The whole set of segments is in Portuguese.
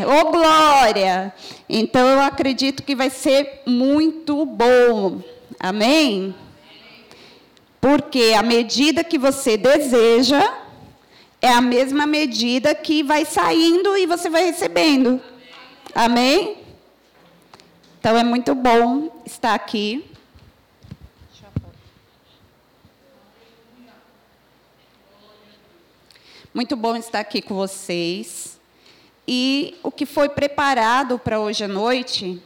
Ô, glória! Então eu acredito que vai ser muito bom. Amém? Porque a medida que você deseja é a mesma medida que vai saindo e você vai recebendo. Amém? Então é muito bom estar aqui. Muito bom estar aqui com vocês. E o que foi preparado para hoje à noite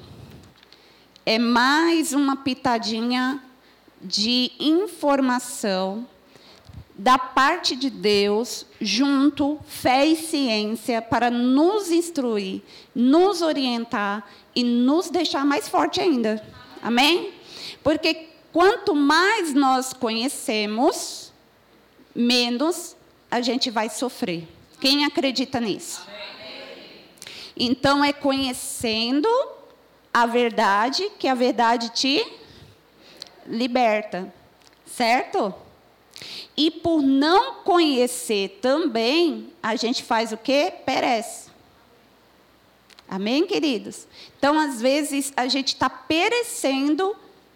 é mais uma pitadinha de informação da parte de Deus, junto fé e ciência, para nos instruir, nos orientar e nos deixar mais forte ainda. Amém? Porque quanto mais nós conhecemos, menos a gente vai sofrer. Quem acredita nisso? Então é conhecendo a verdade que a verdade te liberta, certo? E por não conhecer também, a gente faz o quê? Perece. Amém, queridos? Então, às vezes, a gente está perecendo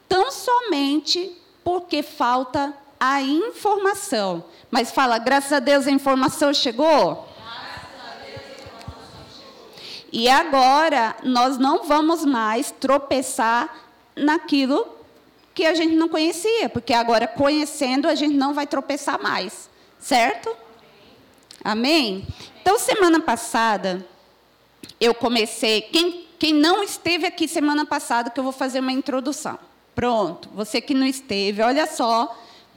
tão somente porque falta a informação. Mas fala, graças a Deus a informação chegou? E agora nós não vamos mais tropeçar naquilo que a gente não conhecia, porque agora conhecendo a gente não vai tropeçar mais, certo? Amém? Então, semana passada, eu comecei. Quem, quem não esteve aqui semana passada, que eu vou fazer uma introdução. Pronto, você que não esteve, olha só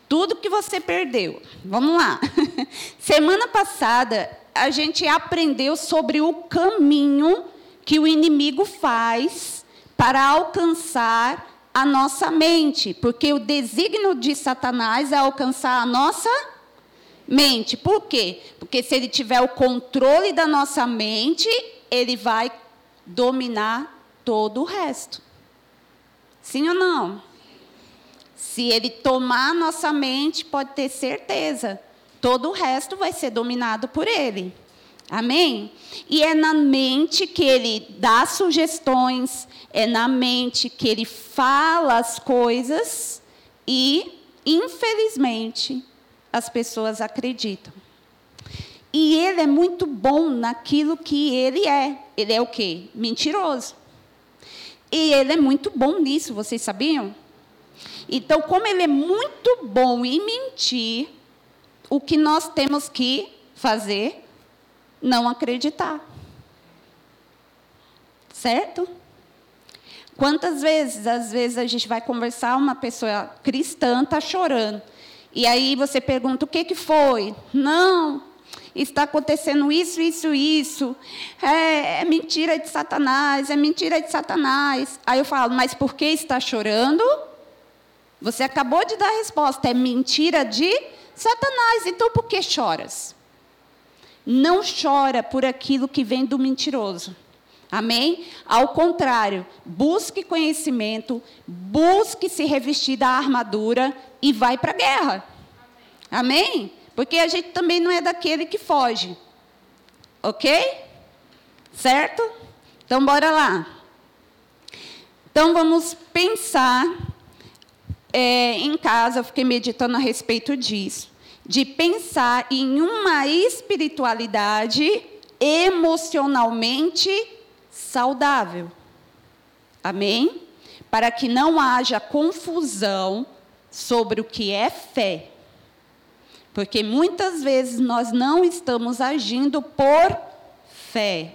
tudo que você perdeu. Vamos lá. semana passada, a gente aprendeu sobre o caminho que o inimigo faz para alcançar a nossa mente, porque o desígnio de Satanás é alcançar a nossa mente. Por quê? Porque se ele tiver o controle da nossa mente, ele vai dominar todo o resto. Sim ou não? Se ele tomar a nossa mente, pode ter certeza, todo o resto vai ser dominado por ele. Amém? E é na mente que ele dá sugestões, é na mente que ele fala as coisas e, infelizmente, as pessoas acreditam. E ele é muito bom naquilo que ele é. Ele é o quê? Mentiroso. E ele é muito bom nisso, vocês sabiam? Então, como ele é muito bom em mentir, o que nós temos que fazer? não acreditar. Certo? Quantas vezes, às vezes, a gente vai conversar, uma pessoa cristã está chorando. E aí você pergunta: o que, que foi? Não, está acontecendo isso, isso, isso. É, é, mentira de Satanás, é mentira de Satanás. Aí eu falo: mas por que está chorando? Você acabou de dar a resposta: é mentira de Satanás. Então por que choras? não chora por aquilo que vem do mentiroso. Amém? Ao contrário, busque conhecimento, busque se revestir da armadura e vai para a guerra. Amém? Porque a gente também não é daquele que foge. Ok? Certo? Então, bora lá. Então, vamos pensar é, em casa, eu fiquei meditando a respeito disso de pensar em uma espiritualidade emocionalmente saudável. Amém? Para que não haja confusão sobre o que é fé. Porque muitas vezes nós não estamos agindo por fé.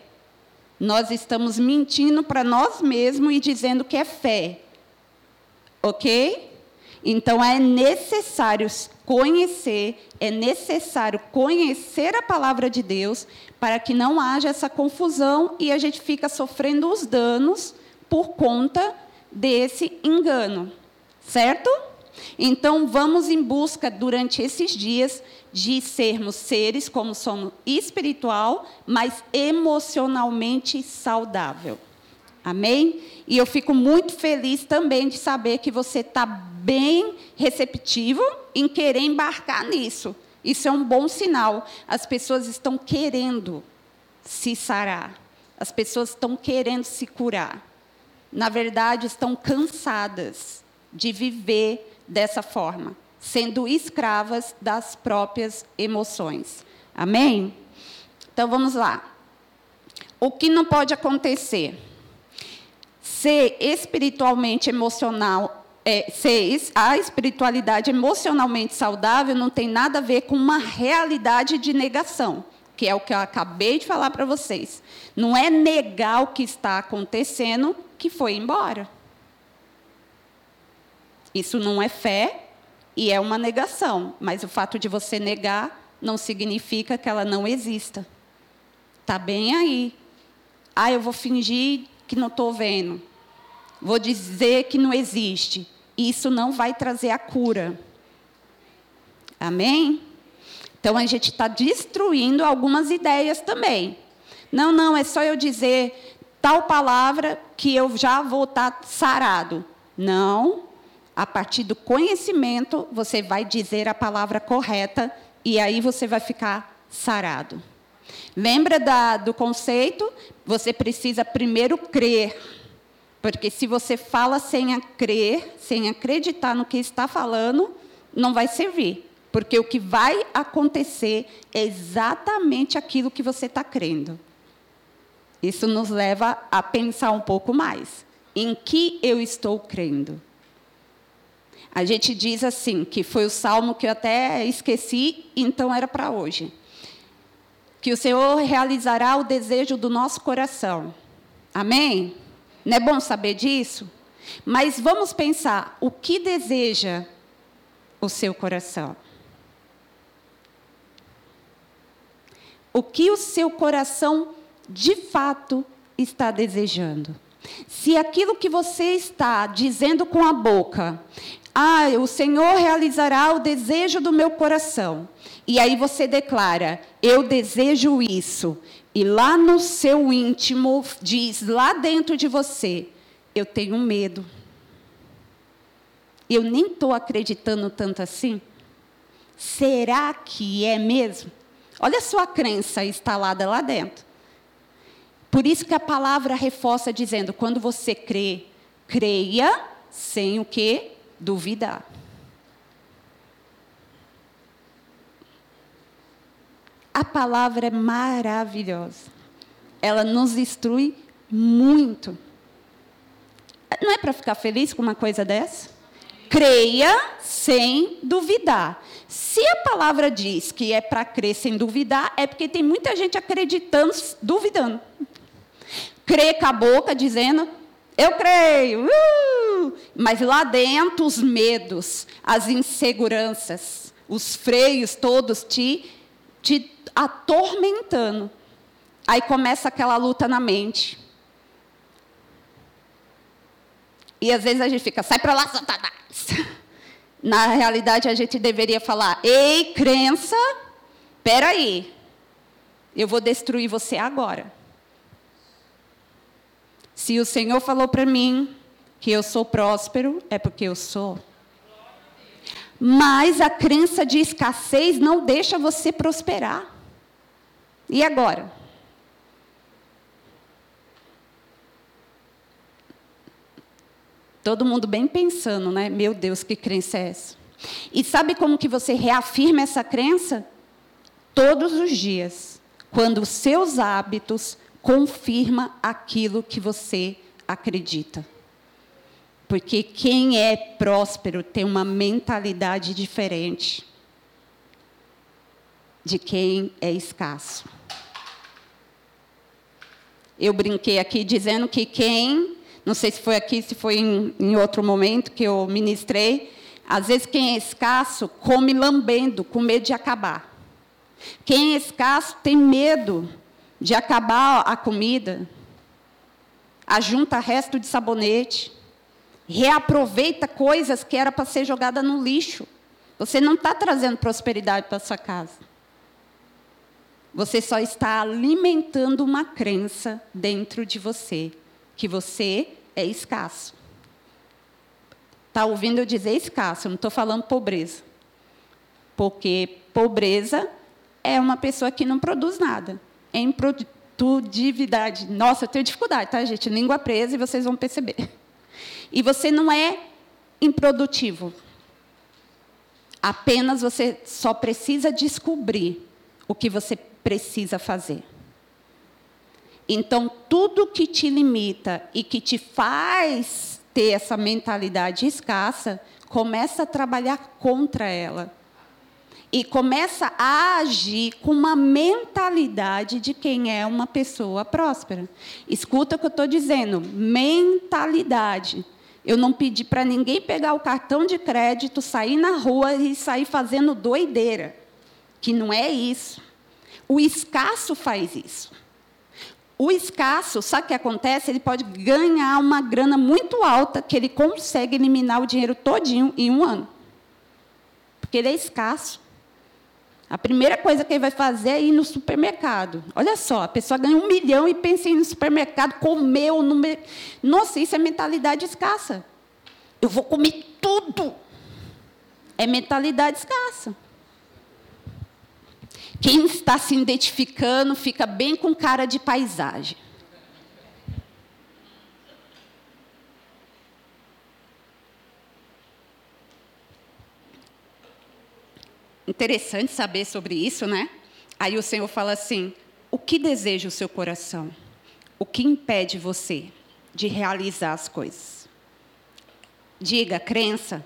Nós estamos mentindo para nós mesmos e dizendo que é fé. Ok? Então é necessário conhecer, é necessário conhecer a palavra de Deus para que não haja essa confusão e a gente fica sofrendo os danos por conta desse engano. Certo? Então vamos em busca durante esses dias de sermos seres como somos espiritual, mas emocionalmente saudável. Amém? E eu fico muito feliz também de saber que você está bem receptivo em querer embarcar nisso. Isso é um bom sinal. As pessoas estão querendo se sarar, As pessoas estão querendo se curar. Na verdade, estão cansadas de viver dessa forma, sendo escravas das próprias emoções. Amém? Então vamos lá. O que não pode acontecer? Ser espiritualmente emocional, é, ser a espiritualidade emocionalmente saudável não tem nada a ver com uma realidade de negação, que é o que eu acabei de falar para vocês. Não é negar o que está acontecendo que foi embora. Isso não é fé e é uma negação, mas o fato de você negar não significa que ela não exista. Está bem aí. Ah, eu vou fingir que não estou vendo. Vou dizer que não existe. Isso não vai trazer a cura. Amém? Então a gente está destruindo algumas ideias também. Não, não, é só eu dizer tal palavra que eu já vou estar tá sarado. Não. A partir do conhecimento, você vai dizer a palavra correta e aí você vai ficar sarado. Lembra da, do conceito? Você precisa primeiro crer. Porque se você fala sem crer, sem acreditar no que está falando, não vai servir. Porque o que vai acontecer é exatamente aquilo que você está crendo. Isso nos leva a pensar um pouco mais. Em que eu estou crendo? A gente diz assim, que foi o salmo que eu até esqueci, então era para hoje. Que o Senhor realizará o desejo do nosso coração. Amém? Não é bom saber disso? Mas vamos pensar, o que deseja o seu coração? O que o seu coração de fato está desejando? Se aquilo que você está dizendo com a boca ah, o Senhor realizará o desejo do meu coração. E aí você declara: Eu desejo isso. E lá no seu íntimo, diz lá dentro de você: Eu tenho medo. Eu nem estou acreditando tanto assim. Será que é mesmo? Olha a sua crença instalada lá dentro. Por isso que a palavra reforça dizendo: quando você crê, creia sem o quê? duvidar. A palavra é maravilhosa. Ela nos instrui muito. Não é para ficar feliz com uma coisa dessa? Creia sem duvidar. Se a palavra diz que é para crer sem duvidar, é porque tem muita gente acreditando, duvidando. Crê com a boca, dizendo, eu creio. Uh! Mas lá dentro, os medos, as inseguranças, os freios todos te, te atormentando. Aí começa aquela luta na mente. E às vezes a gente fica, sai para lá, Satanás. Na realidade, a gente deveria falar: ei, crença, peraí, eu vou destruir você agora. Se o Senhor falou para mim que eu sou próspero, é porque eu sou. Mas a crença de escassez não deixa você prosperar. E agora? Todo mundo bem pensando, né? Meu Deus, que crença é essa? E sabe como que você reafirma essa crença? Todos os dias, quando os seus hábitos confirma aquilo que você acredita. Porque quem é próspero tem uma mentalidade diferente de quem é escasso. Eu brinquei aqui dizendo que quem, não sei se foi aqui, se foi em, em outro momento que eu ministrei, às vezes quem é escasso come lambendo, com medo de acabar. Quem é escasso tem medo de acabar a comida, ajunta resto de sabonete, reaproveita coisas que era para ser jogada no lixo. Você não está trazendo prosperidade para sua casa. Você só está alimentando uma crença dentro de você, que você é escasso. Está ouvindo eu dizer escasso, eu não estou falando pobreza. Porque pobreza é uma pessoa que não produz nada. Em Produtividade. Nossa, eu tenho dificuldade, tá, gente? Língua presa e vocês vão perceber. E você não é improdutivo. Apenas você só precisa descobrir o que você precisa fazer. Então, tudo que te limita e que te faz ter essa mentalidade escassa, começa a trabalhar contra ela. E começa a agir com uma mentalidade de quem é uma pessoa próspera. Escuta o que eu estou dizendo: mentalidade. Eu não pedi para ninguém pegar o cartão de crédito, sair na rua e sair fazendo doideira. Que não é isso. O escasso faz isso. O escasso, sabe o que acontece? Ele pode ganhar uma grana muito alta que ele consegue eliminar o dinheiro todinho em um ano. Porque ele é escasso. A primeira coisa que ele vai fazer é ir no supermercado. Olha só, a pessoa ganha um milhão e pensa em ir no supermercado, comer no mer... Nossa, isso é mentalidade escassa. Eu vou comer tudo. É mentalidade escassa. Quem está se identificando fica bem com cara de paisagem. Interessante saber sobre isso, né? Aí o Senhor fala assim: o que deseja o seu coração? O que impede você de realizar as coisas? Diga, crença.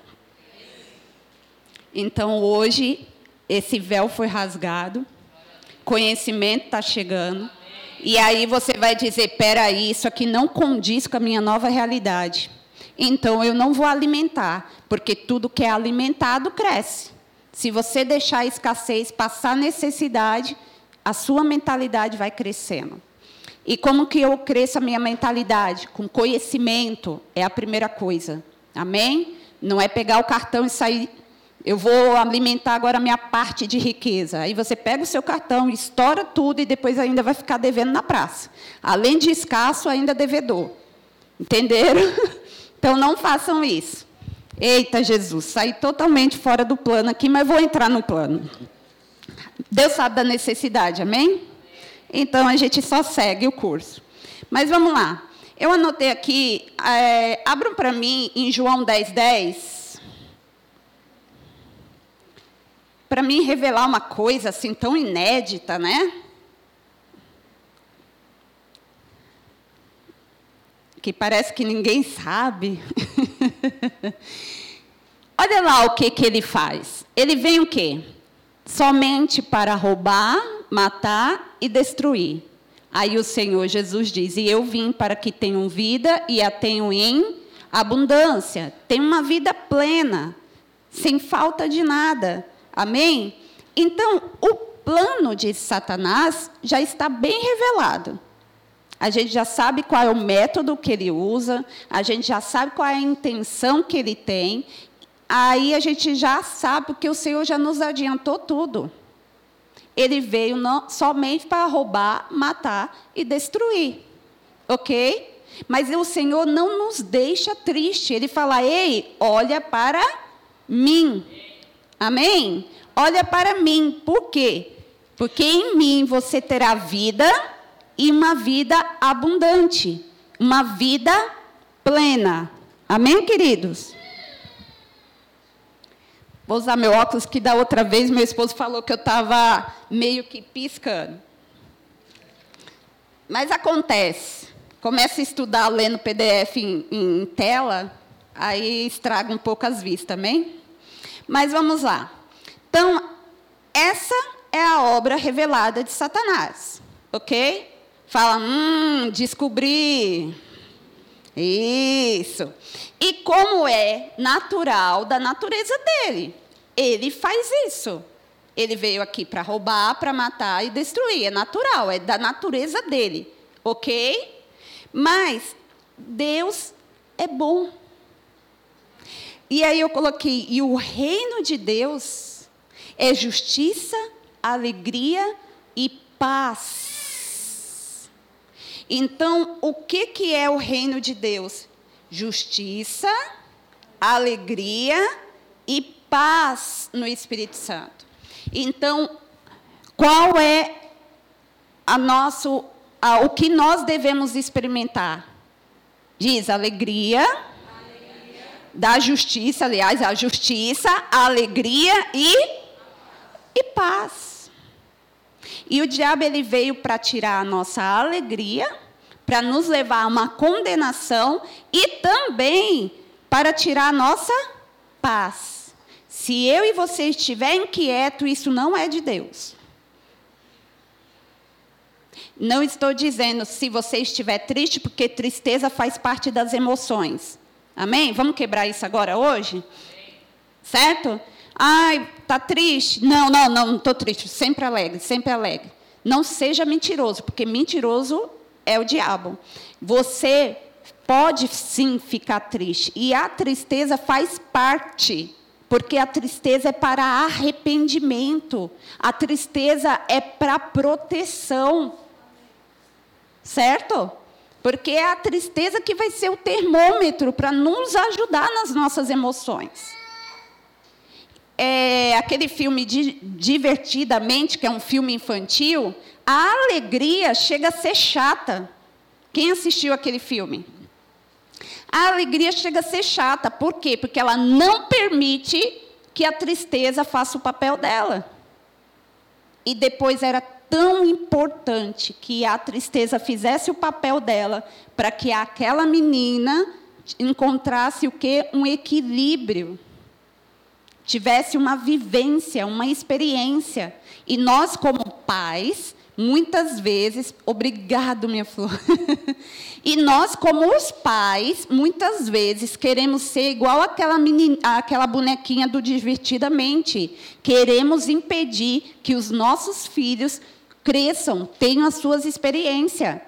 Então hoje esse véu foi rasgado, conhecimento está chegando, e aí você vai dizer: peraí, isso aqui não condiz com a minha nova realidade. Então eu não vou alimentar, porque tudo que é alimentado cresce. Se você deixar a escassez passar necessidade, a sua mentalidade vai crescendo. E como que eu cresço a minha mentalidade? Com conhecimento é a primeira coisa. Amém? Não é pegar o cartão e sair eu vou alimentar agora a minha parte de riqueza. Aí você pega o seu cartão, estoura tudo e depois ainda vai ficar devendo na praça. Além de escasso, ainda devedor. Entenderam? Então não façam isso. Eita, Jesus, saí totalmente fora do plano aqui, mas vou entrar no plano. Deus sabe da necessidade, amém? Então a gente só segue o curso. Mas vamos lá. Eu anotei aqui, é, abram para mim em João 10, 10. Para mim revelar uma coisa assim tão inédita, né? Que parece que ninguém sabe. Olha lá o que, que ele faz. Ele vem o quê? Somente para roubar, matar e destruir. Aí o Senhor Jesus diz: E eu vim para que tenham vida e a tenham em abundância. Tem uma vida plena, sem falta de nada. Amém? Então, o plano de Satanás já está bem revelado. A gente já sabe qual é o método que ele usa, a gente já sabe qual é a intenção que ele tem. Aí a gente já sabe, porque o Senhor já nos adiantou tudo. Ele veio não, somente para roubar, matar e destruir. Ok? Mas o Senhor não nos deixa triste. Ele fala: ei, olha para mim. Amém? Olha para mim. Por quê? Porque em mim você terá vida e uma vida abundante, uma vida plena. Amém, queridos? Vou usar meu óculos, que da outra vez meu esposo falou que eu estava meio que piscando. Mas acontece. Começa a estudar lendo PDF em, em tela, aí estraga um pouco as vistas, amém? Mas vamos lá. Então, essa é a obra revelada de Satanás, ok? Fala, hum, descobri. Isso. E como é natural da natureza dele, ele faz isso. Ele veio aqui para roubar, para matar e destruir. É natural, é da natureza dele, ok? Mas Deus é bom. E aí eu coloquei, e o reino de Deus é justiça, alegria e paz. Então, o que, que é o reino de Deus? Justiça, alegria e paz no Espírito Santo. Então, qual é a nosso o que nós devemos experimentar? Diz alegria. Da justiça, aliás, a justiça, a alegria e, e paz. E o diabo ele veio para tirar a nossa alegria, para nos levar a uma condenação e também para tirar a nossa paz. Se eu e você estiver inquieto, isso não é de Deus. Não estou dizendo se você estiver triste, porque tristeza faz parte das emoções. Amém? Vamos quebrar isso agora hoje? Certo? Ai, tá triste? Não, não, não, não estou triste. Sempre alegre, sempre alegre. Não seja mentiroso, porque mentiroso é o diabo. Você pode sim ficar triste. E a tristeza faz parte. Porque a tristeza é para arrependimento. A tristeza é para proteção. Certo? Porque é a tristeza que vai ser o termômetro para nos ajudar nas nossas emoções. É, aquele filme Divertidamente, que é um filme infantil, a alegria chega a ser chata. Quem assistiu aquele filme? A alegria chega a ser chata. Por quê? Porque ela não permite que a tristeza faça o papel dela. E depois era tão importante que a tristeza fizesse o papel dela para que aquela menina encontrasse o que um equilíbrio, tivesse uma vivência, uma experiência. E nós como pais, muitas vezes, obrigado minha flor. e nós como os pais, muitas vezes queremos ser igual aquela menina, aquela bonequinha do divertidamente. Queremos impedir que os nossos filhos cresçam, tenham as suas experiências.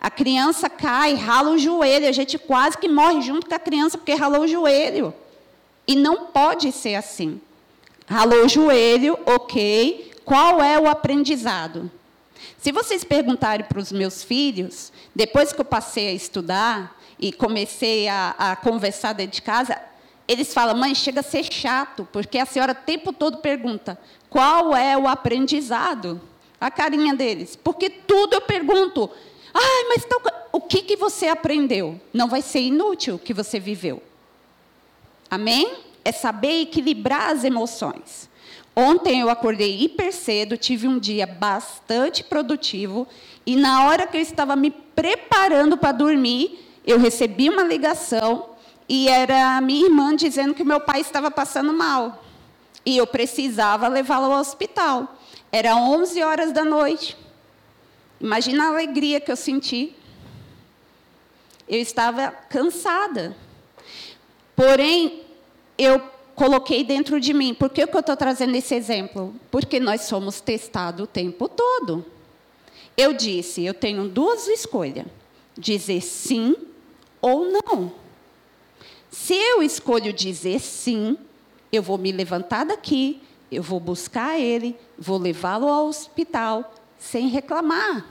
A criança cai, rala o joelho, a gente quase que morre junto com a criança porque ralou o joelho. E não pode ser assim. Ralou o joelho, ok. Qual é o aprendizado? Se vocês perguntarem para os meus filhos, depois que eu passei a estudar e comecei a, a conversar dentro de casa, eles falam, mãe, chega a ser chato, porque a senhora o tempo todo pergunta, qual é o aprendizado? A carinha deles. Porque tudo eu pergunto. Ai, mas o que, que você aprendeu? Não vai ser inútil o que você viveu. Amém? É saber equilibrar as emoções. Ontem eu acordei hiper cedo, tive um dia bastante produtivo, e na hora que eu estava me preparando para dormir, eu recebi uma ligação e era a minha irmã dizendo que meu pai estava passando mal. E eu precisava levá-lo ao hospital. Era 11 horas da noite. Imagina a alegria que eu senti. Eu estava cansada. Porém, eu coloquei dentro de mim. Por que, que eu estou trazendo esse exemplo? Porque nós somos testados o tempo todo. Eu disse, eu tenho duas escolhas: dizer sim ou não. Se eu escolho dizer sim, eu vou me levantar daqui, eu vou buscar ele, vou levá-lo ao hospital sem reclamar.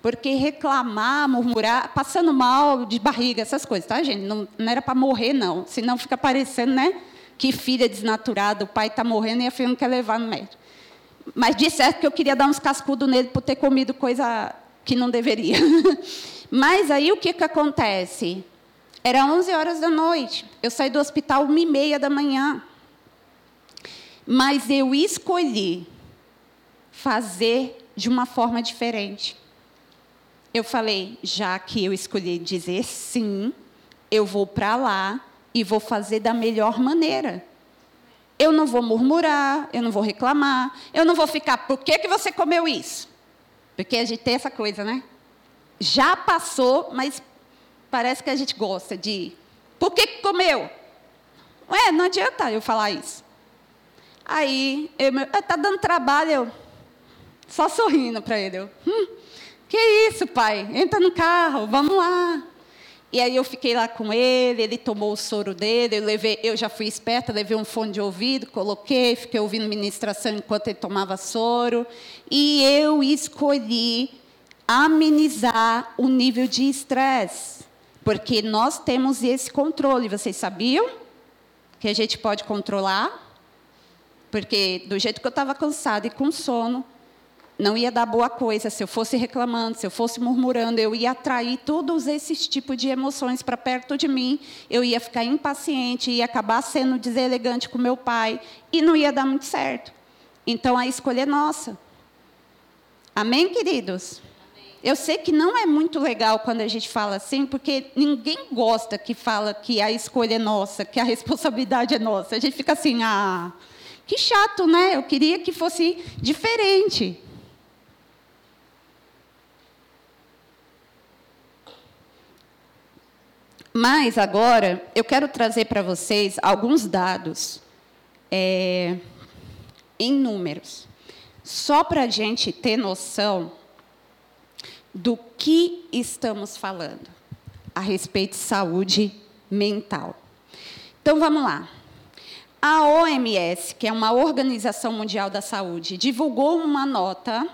Porque reclamar, murmurar, passando mal de barriga, essas coisas, tá, gente? Não, não era para morrer, não. Senão fica parecendo, né? Que filha desnaturada, o pai está morrendo e a filha não quer levar no médico. Mas de certo que eu queria dar uns cascudos nele por ter comido coisa que não deveria. Mas aí o que, que acontece? Era 11 horas da noite. Eu saí do hospital uma e meia da manhã. Mas eu escolhi fazer de uma forma diferente. Eu falei, já que eu escolhi dizer sim, eu vou para lá e vou fazer da melhor maneira. Eu não vou murmurar, eu não vou reclamar, eu não vou ficar, por que, que você comeu isso? Porque a gente tem essa coisa, né? Já passou, mas parece que a gente gosta de. Por que, que comeu? Ué, não adianta eu falar isso. Aí, está dando trabalho, eu só sorrindo para ele. Eu, hum, que isso, pai? Entra no carro, vamos lá. E aí eu fiquei lá com ele, ele tomou o soro dele, eu, levei, eu já fui esperta, levei um fone de ouvido, coloquei, fiquei ouvindo ministração enquanto ele tomava soro. E eu escolhi amenizar o nível de estresse. Porque nós temos esse controle, vocês sabiam? Que a gente pode controlar porque do jeito que eu estava cansada e com sono, não ia dar boa coisa. Se eu fosse reclamando, se eu fosse murmurando, eu ia atrair todos esses tipos de emoções para perto de mim. Eu ia ficar impaciente, ia acabar sendo deselegante com meu pai e não ia dar muito certo. Então a escolha é nossa. Amém, queridos? Eu sei que não é muito legal quando a gente fala assim, porque ninguém gosta que fala que a escolha é nossa, que a responsabilidade é nossa. A gente fica assim, ah, que chato, né? Eu queria que fosse diferente. Mas agora eu quero trazer para vocês alguns dados é, em números, só para a gente ter noção do que estamos falando a respeito de saúde mental. Então vamos lá. A OMS, que é uma Organização Mundial da Saúde, divulgou uma nota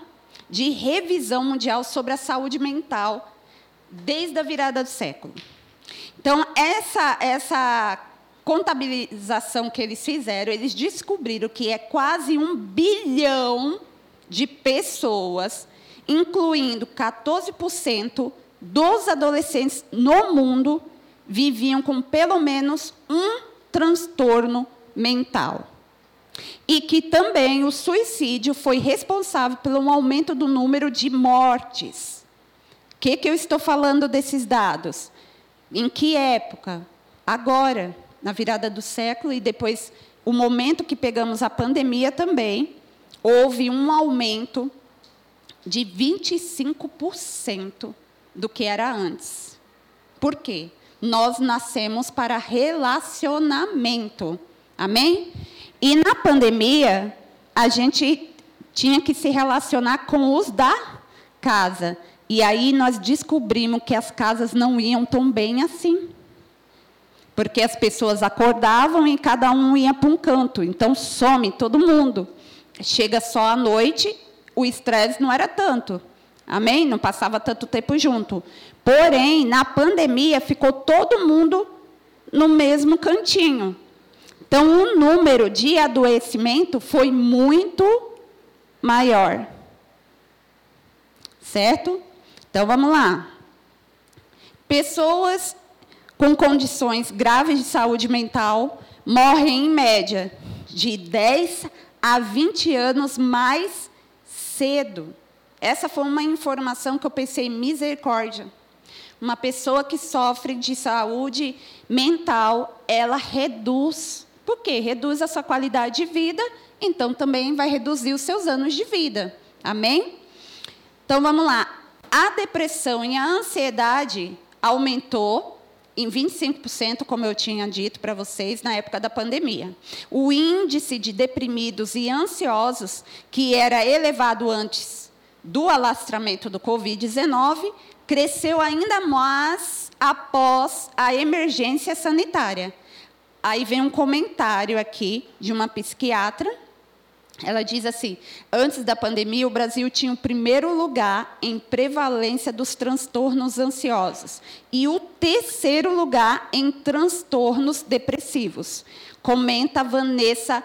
de revisão mundial sobre a saúde mental desde a virada do século. Então, essa, essa contabilização que eles fizeram, eles descobriram que é quase um bilhão de pessoas incluindo 14% dos adolescentes no mundo viviam com pelo menos um transtorno mental. E que também o suicídio foi responsável pelo aumento do número de mortes. O que, que eu estou falando desses dados? Em que época? Agora, na virada do século, e depois, o momento que pegamos a pandemia também, houve um aumento de 25% do que era antes. Por quê? Nós nascemos para relacionamento. Amém? E na pandemia, a gente tinha que se relacionar com os da casa. E aí nós descobrimos que as casas não iam tão bem assim. Porque as pessoas acordavam e cada um ia para um canto. Então some todo mundo. Chega só à noite o estresse não era tanto. Amém? Não passava tanto tempo junto. Porém, na pandemia, ficou todo mundo no mesmo cantinho. Então, o número de adoecimento foi muito maior. Certo? Então, vamos lá. Pessoas com condições graves de saúde mental morrem, em média, de 10 a 20 anos mais cedo. Essa foi uma informação que eu pensei misericórdia. Uma pessoa que sofre de saúde mental, ela reduz. Por quê? Reduz a sua qualidade de vida, então também vai reduzir os seus anos de vida. Amém? Então vamos lá. A depressão e a ansiedade aumentou em 25%, como eu tinha dito para vocês, na época da pandemia. O índice de deprimidos e ansiosos, que era elevado antes do alastramento do Covid-19, cresceu ainda mais após a emergência sanitária. Aí vem um comentário aqui de uma psiquiatra ela diz assim: antes da pandemia, o Brasil tinha o primeiro lugar em prevalência dos transtornos ansiosos e o terceiro lugar em transtornos depressivos. Comenta Vanessa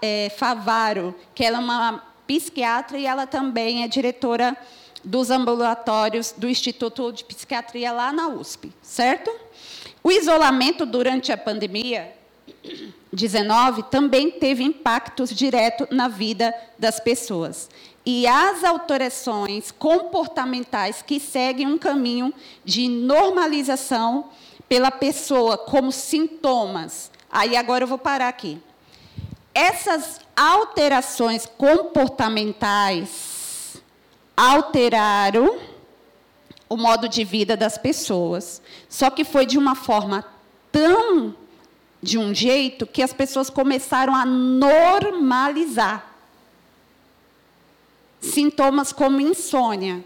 é, Favaro, que ela é uma psiquiatra e ela também é diretora dos ambulatórios do Instituto de Psiquiatria lá na USP, certo? O isolamento durante a pandemia 19 também teve impactos diretos na vida das pessoas. E as alterações comportamentais que seguem um caminho de normalização pela pessoa como sintomas. Aí agora eu vou parar aqui. Essas alterações comportamentais alteraram o modo de vida das pessoas. Só que foi de uma forma tão de um jeito que as pessoas começaram a normalizar. Sintomas como insônia,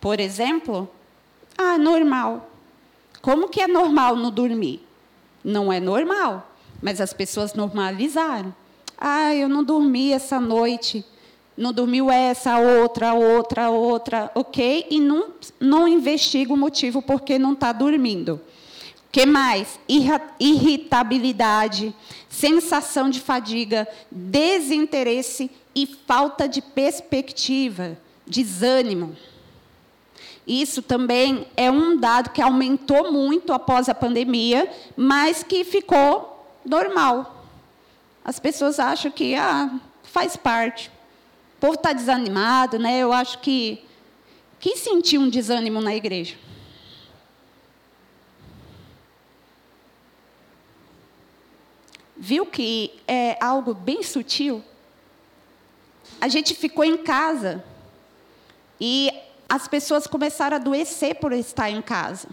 por exemplo. Ah, normal. Como que é normal não dormir? Não é normal, mas as pessoas normalizaram. Ah, eu não dormi essa noite. Não dormiu essa, outra, outra, outra, ok? E não, não investiga o motivo porque não está dormindo que mais? Irritabilidade, sensação de fadiga, desinteresse e falta de perspectiva, desânimo. Isso também é um dado que aumentou muito após a pandemia, mas que ficou normal. As pessoas acham que ah, faz parte. O povo está desanimado, né? Eu acho que quem sentiu um desânimo na igreja? Viu que é algo bem sutil? A gente ficou em casa e as pessoas começaram a adoecer por estar em casa.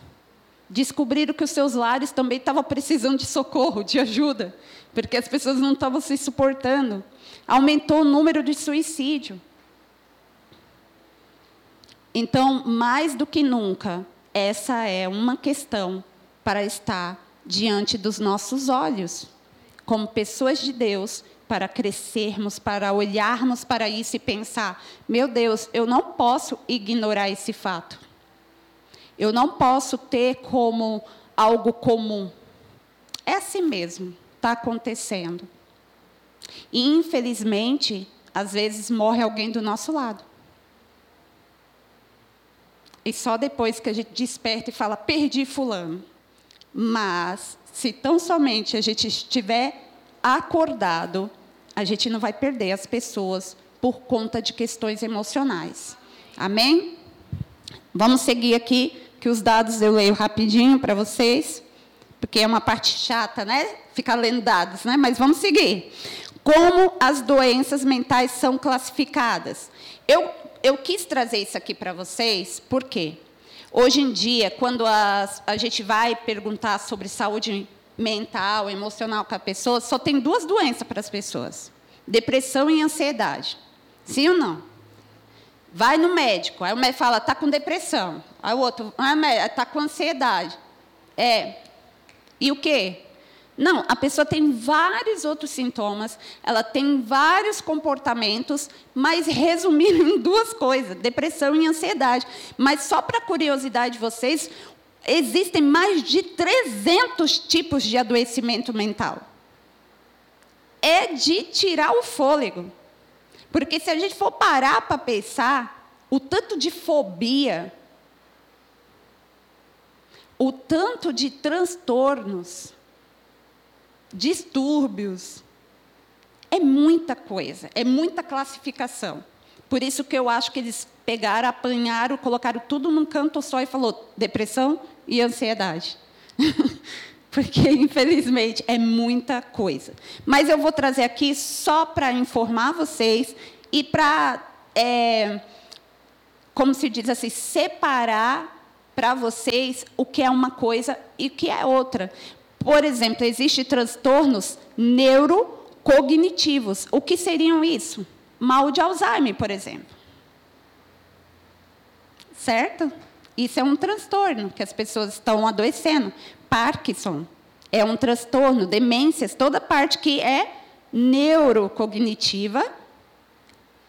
Descobriram que os seus lares também estavam precisando de socorro, de ajuda, porque as pessoas não estavam se suportando. Aumentou o número de suicídio. Então, mais do que nunca, essa é uma questão para estar diante dos nossos olhos, como pessoas de Deus para crescermos, para olharmos para isso e pensar: meu Deus, eu não posso ignorar esse fato. Eu não posso ter como algo comum. É assim mesmo, está acontecendo. E, infelizmente, às vezes morre alguém do nosso lado. E só depois que a gente desperta e fala, perdi Fulano. Mas, se tão somente a gente estiver acordado, a gente não vai perder as pessoas por conta de questões emocionais. Amém? Vamos seguir aqui, que os dados eu leio rapidinho para vocês, porque é uma parte chata, né? Ficar lendo dados, né? Mas vamos seguir. Como as doenças mentais são classificadas? Eu, eu quis trazer isso aqui para vocês, por quê? Hoje em dia, quando a, a gente vai perguntar sobre saúde mental, emocional com a pessoa, só tem duas doenças para as pessoas: depressão e ansiedade. Sim ou não? Vai no médico, aí o médico fala, está com depressão. Aí o outro, ah, está com ansiedade. É. E o quê? Não, a pessoa tem vários outros sintomas, ela tem vários comportamentos, mas resumindo em duas coisas: depressão e ansiedade. Mas só para curiosidade de vocês, existem mais de 300 tipos de adoecimento mental. É de tirar o fôlego. Porque se a gente for parar para pensar, o tanto de fobia, o tanto de transtornos, distúrbios, é muita coisa, é muita classificação. Por isso que eu acho que eles pegaram, apanharam, colocaram tudo num canto só e falou depressão, e ansiedade. Porque, infelizmente, é muita coisa. Mas eu vou trazer aqui só para informar vocês e para, é, como se diz assim, separar para vocês o que é uma coisa e o que é outra. Por exemplo, existem transtornos neurocognitivos. O que seriam isso? Mal de Alzheimer, por exemplo. Certo? Isso é um transtorno que as pessoas estão adoecendo. Parkinson é um transtorno, demências, toda parte que é neurocognitiva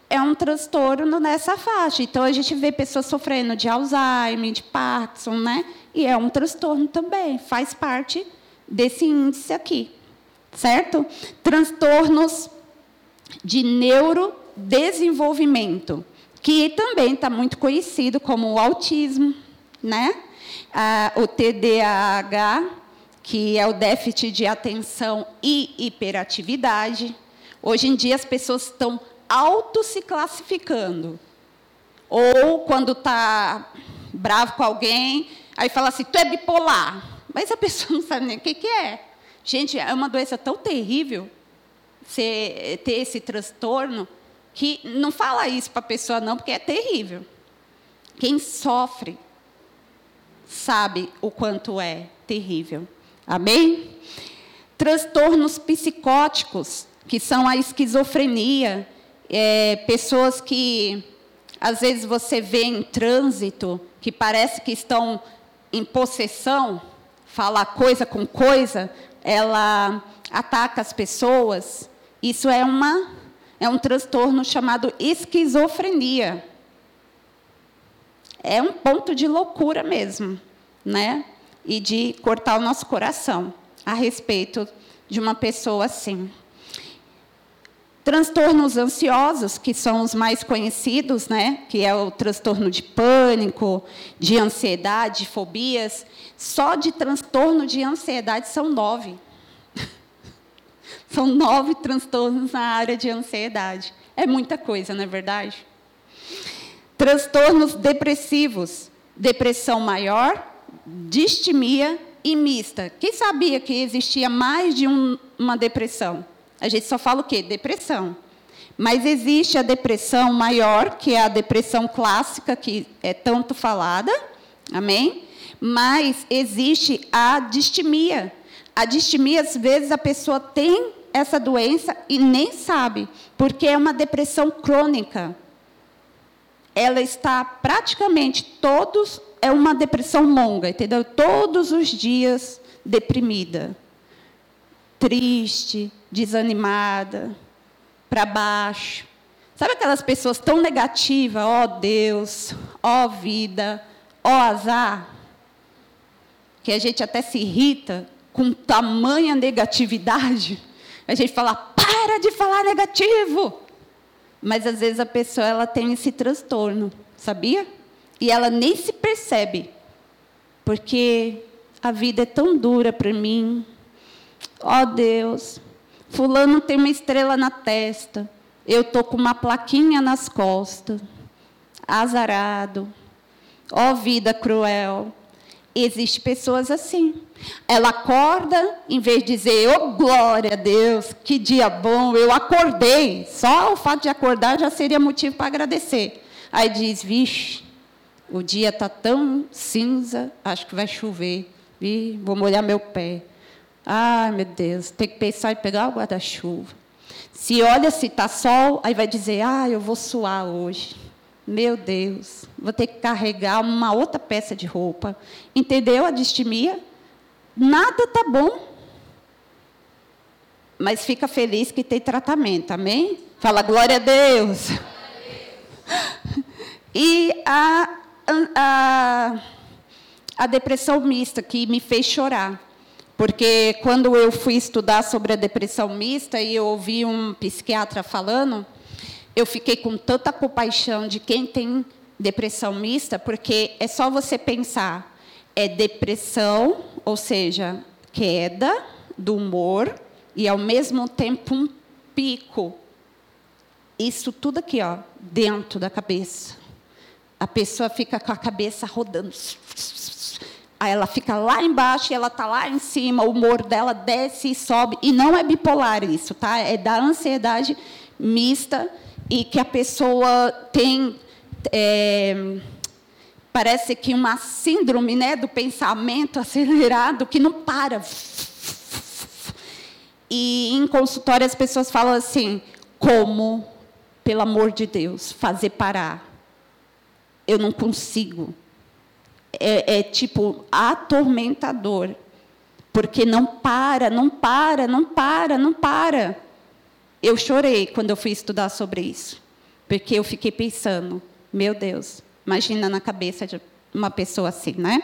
é um transtorno nessa faixa. Então a gente vê pessoas sofrendo de Alzheimer, de Parkinson, né? E é um transtorno também, faz parte desse índice aqui. Certo? Transtornos de neurodesenvolvimento que também está muito conhecido como o autismo, né? Ah, o TDAH, que é o déficit de atenção e hiperatividade. Hoje em dia as pessoas estão auto se classificando. Ou quando está bravo com alguém, aí fala assim, tu é bipolar. Mas a pessoa não sabe nem o que, que é. Gente, é uma doença tão terrível ter esse transtorno que não fala isso para a pessoa não, porque é terrível. Quem sofre sabe o quanto é terrível. Amém? Transtornos psicóticos, que são a esquizofrenia, é, pessoas que às vezes você vê em trânsito, que parece que estão em possessão, fala coisa com coisa, ela ataca as pessoas. Isso é uma é um transtorno chamado esquizofrenia. É um ponto de loucura mesmo, né? E de cortar o nosso coração a respeito de uma pessoa assim. Transtornos ansiosos, que são os mais conhecidos, né? que é o transtorno de pânico, de ansiedade, de fobias. Só de transtorno de ansiedade são nove. são nove transtornos na área de ansiedade. É muita coisa, não é verdade? Transtornos depressivos, depressão maior, distimia e mista. Quem sabia que existia mais de um, uma depressão? A gente só fala o quê? Depressão. Mas existe a depressão maior, que é a depressão clássica, que é tanto falada, amém? Mas existe a distimia. A distimia, às vezes, a pessoa tem essa doença e nem sabe, porque é uma depressão crônica. Ela está praticamente todos, é uma depressão longa, entendeu? Todos os dias deprimida, triste, desanimada, para baixo. Sabe aquelas pessoas tão negativas? Ó oh, Deus, ó oh, vida, ó oh, azar. Que a gente até se irrita com tamanha negatividade. A gente fala, para de falar negativo. Mas às vezes a pessoa ela tem esse transtorno, sabia? E ela nem se percebe. Porque a vida é tão dura para mim. Ó oh, Deus, Fulano tem uma estrela na testa. Eu estou com uma plaquinha nas costas. Azarado. Ó oh, vida cruel. Existem pessoas assim. Ela acorda, em vez de dizer, oh glória a Deus, que dia bom, eu acordei. Só o fato de acordar já seria motivo para agradecer. Aí diz, vixe, o dia está tão cinza, acho que vai chover. Ih, vou molhar meu pé. Ai, meu Deus, tem que pensar em pegar o guarda-chuva. Se olha se está sol, aí vai dizer, ah, eu vou suar hoje. Meu Deus, vou ter que carregar uma outra peça de roupa. Entendeu a distimia? Nada está bom. Mas fica feliz que tem tratamento, amém? Fala glória a Deus. E a, a, a depressão mista, que me fez chorar. Porque quando eu fui estudar sobre a depressão mista e eu ouvi um psiquiatra falando, eu fiquei com tanta compaixão de quem tem depressão mista, porque é só você pensar, é depressão, ou seja, queda do humor e ao mesmo tempo um pico. Isso tudo aqui, ó, dentro da cabeça. A pessoa fica com a cabeça rodando Aí ela fica lá embaixo e ela está lá em cima, o humor dela desce e sobe. E não é bipolar isso, tá? É da ansiedade mista e que a pessoa tem. É, parece que uma síndrome né, do pensamento acelerado que não para. E em consultório as pessoas falam assim: como, pelo amor de Deus, fazer parar? Eu não consigo é, é tipo atormentador, porque não para, não para, não para, não para. Eu chorei quando eu fui estudar sobre isso, porque eu fiquei pensando, meu Deus, imagina na cabeça de uma pessoa assim, né?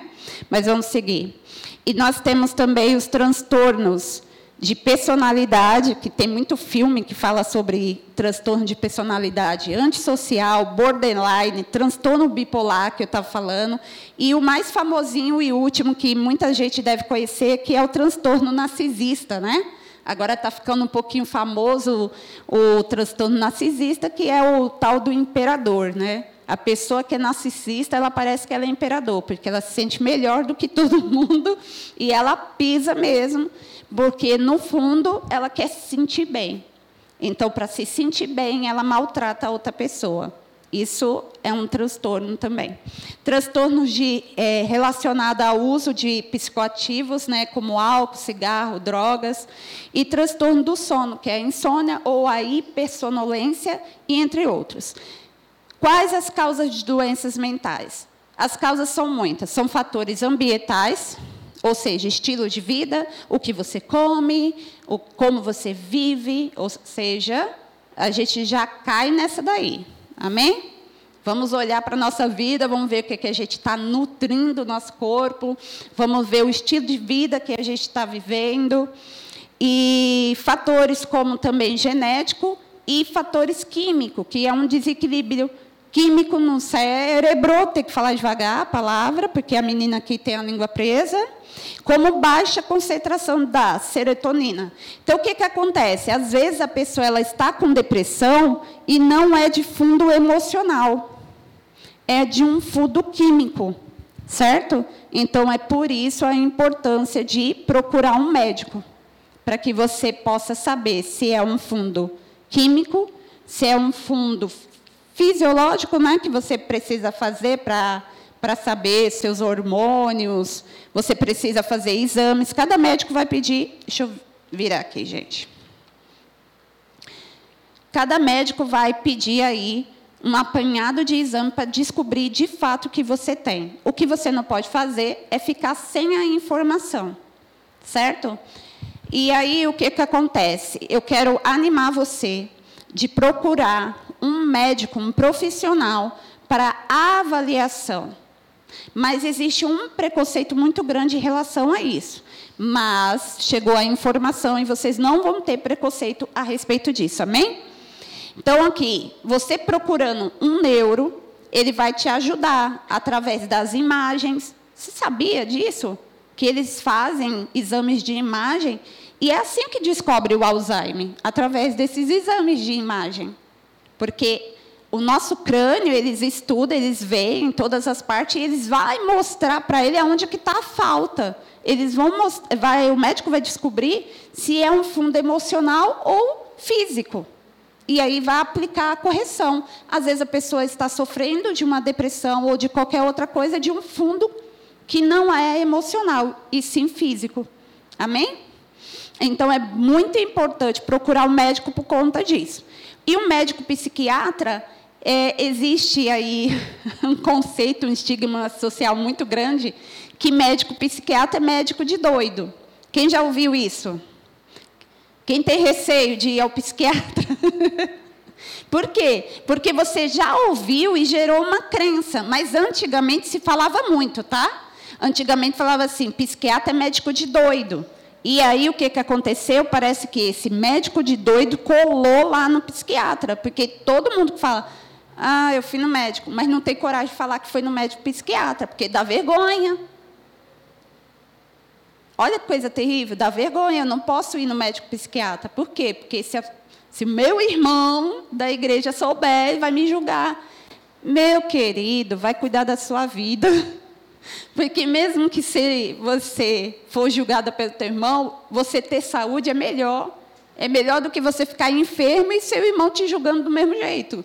Mas vamos seguir. E nós temos também os transtornos de personalidade, que tem muito filme que fala sobre transtorno de personalidade antissocial, borderline, transtorno bipolar, que eu estava falando, e o mais famosinho e último, que muita gente deve conhecer, que é o transtorno narcisista, né? Agora está ficando um pouquinho famoso o, transtorno narcisista, que é o tal do imperador, né? A pessoa que é narcisista, ela parece que ela é imperador, porque ela se sente melhor do que todo mundo e ela pisa mesmo porque no fundo ela quer se sentir bem. Então, para se sentir bem, ela maltrata a outra pessoa. Isso é um transtorno também. Transtornos de, é, relacionados ao uso de psicoativos, né, como álcool, cigarro, drogas, e transtorno do sono, que é a insônia ou a hipersonolência, e entre outros. Quais as causas de doenças mentais? As causas são muitas. São fatores ambientais, ou seja, estilo de vida, o que você come, o, como você vive, ou seja, a gente já cai nessa daí. Amém? Vamos olhar para a nossa vida, vamos ver o que, que a gente está nutrindo o nosso corpo, vamos ver o estilo de vida que a gente está vivendo. E fatores como também genético e fatores químicos, que é um desequilíbrio químico no cérebro, tem que falar devagar a palavra, porque a menina aqui tem a língua presa, como baixa concentração da serotonina. Então, o que, que acontece? Às vezes a pessoa ela está com depressão e não é de fundo emocional, é de um fundo químico, certo? Então, é por isso a importância de procurar um médico, para que você possa saber se é um fundo químico, se é um fundo fisiológico né, que você precisa fazer para para saber seus hormônios, você precisa fazer exames. Cada médico vai pedir. Deixa eu virar aqui, gente. Cada médico vai pedir aí um apanhado de exame para descobrir de fato o que você tem. O que você não pode fazer é ficar sem a informação, certo? E aí o que, que acontece? Eu quero animar você de procurar um médico, um profissional, para avaliação. Mas existe um preconceito muito grande em relação a isso. Mas chegou a informação e vocês não vão ter preconceito a respeito disso, amém? Então, aqui, você procurando um neuro, ele vai te ajudar através das imagens. Você sabia disso? Que eles fazem exames de imagem e é assim que descobre o Alzheimer, através desses exames de imagem. Porque o nosso crânio, eles estudam, eles veem em todas as partes, e eles vão mostrar para ele aonde que está a falta. Eles vão vai, o médico vai descobrir se é um fundo emocional ou físico. E aí vai aplicar a correção. Às vezes a pessoa está sofrendo de uma depressão ou de qualquer outra coisa, de um fundo que não é emocional, e sim físico. Amém? Então é muito importante procurar um médico por conta disso. E o médico psiquiatra, é, existe aí um conceito, um estigma social muito grande, que médico psiquiatra é médico de doido. Quem já ouviu isso? Quem tem receio de ir ao psiquiatra? Por quê? Porque você já ouviu e gerou uma crença, mas antigamente se falava muito, tá? Antigamente falava assim, psiquiatra é médico de doido. E aí o que, que aconteceu? Parece que esse médico de doido colou lá no psiquiatra, porque todo mundo fala, ah, eu fui no médico, mas não tem coragem de falar que foi no médico psiquiatra, porque dá vergonha. Olha que coisa terrível, dá vergonha, eu não posso ir no médico psiquiatra. Por quê? Porque se, se meu irmão da igreja souber, ele vai me julgar. Meu querido, vai cuidar da sua vida. Porque mesmo que se você for julgada pelo teu irmão, você ter saúde é melhor. É melhor do que você ficar enfermo e seu irmão te julgando do mesmo jeito.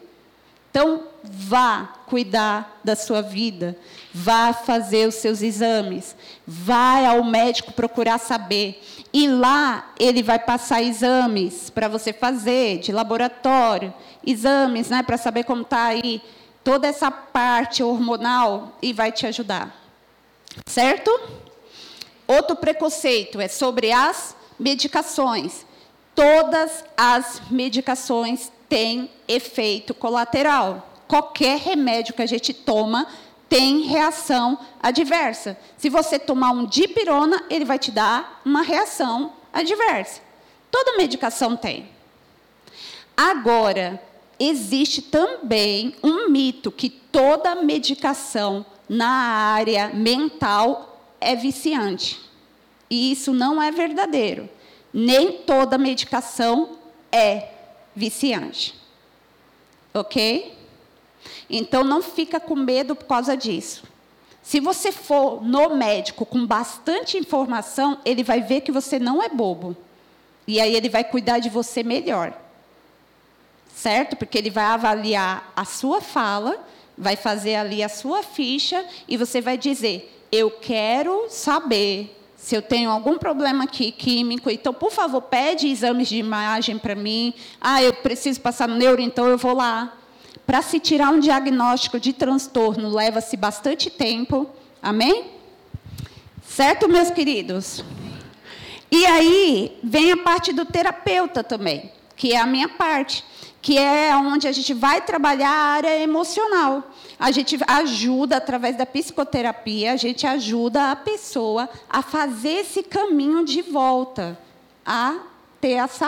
Então, vá cuidar da sua vida, vá fazer os seus exames, vá ao médico procurar saber. E lá ele vai passar exames para você fazer de laboratório, exames, né, para saber como está aí toda essa parte hormonal e vai te ajudar. Certo? Outro preconceito é sobre as medicações. Todas as medicações têm efeito colateral. Qualquer remédio que a gente toma tem reação adversa. Se você tomar um dipirona, ele vai te dar uma reação adversa. Toda medicação tem. Agora, existe também um mito que toda medicação na área mental é viciante. E isso não é verdadeiro. Nem toda medicação é viciante. Ok? Então não fica com medo por causa disso. Se você for no médico com bastante informação, ele vai ver que você não é bobo. E aí ele vai cuidar de você melhor. Certo? Porque ele vai avaliar a sua fala vai fazer ali a sua ficha e você vai dizer: Eu quero saber se eu tenho algum problema aqui químico, então, por favor, pede exames de imagem para mim. Ah, eu preciso passar no neuro, então eu vou lá. Para se tirar um diagnóstico de transtorno, leva-se bastante tempo. Amém? Certo, meus queridos? E aí vem a parte do terapeuta também, que é a minha parte que é onde a gente vai trabalhar a área emocional. A gente ajuda, através da psicoterapia, a gente ajuda a pessoa a fazer esse caminho de volta, a ter essa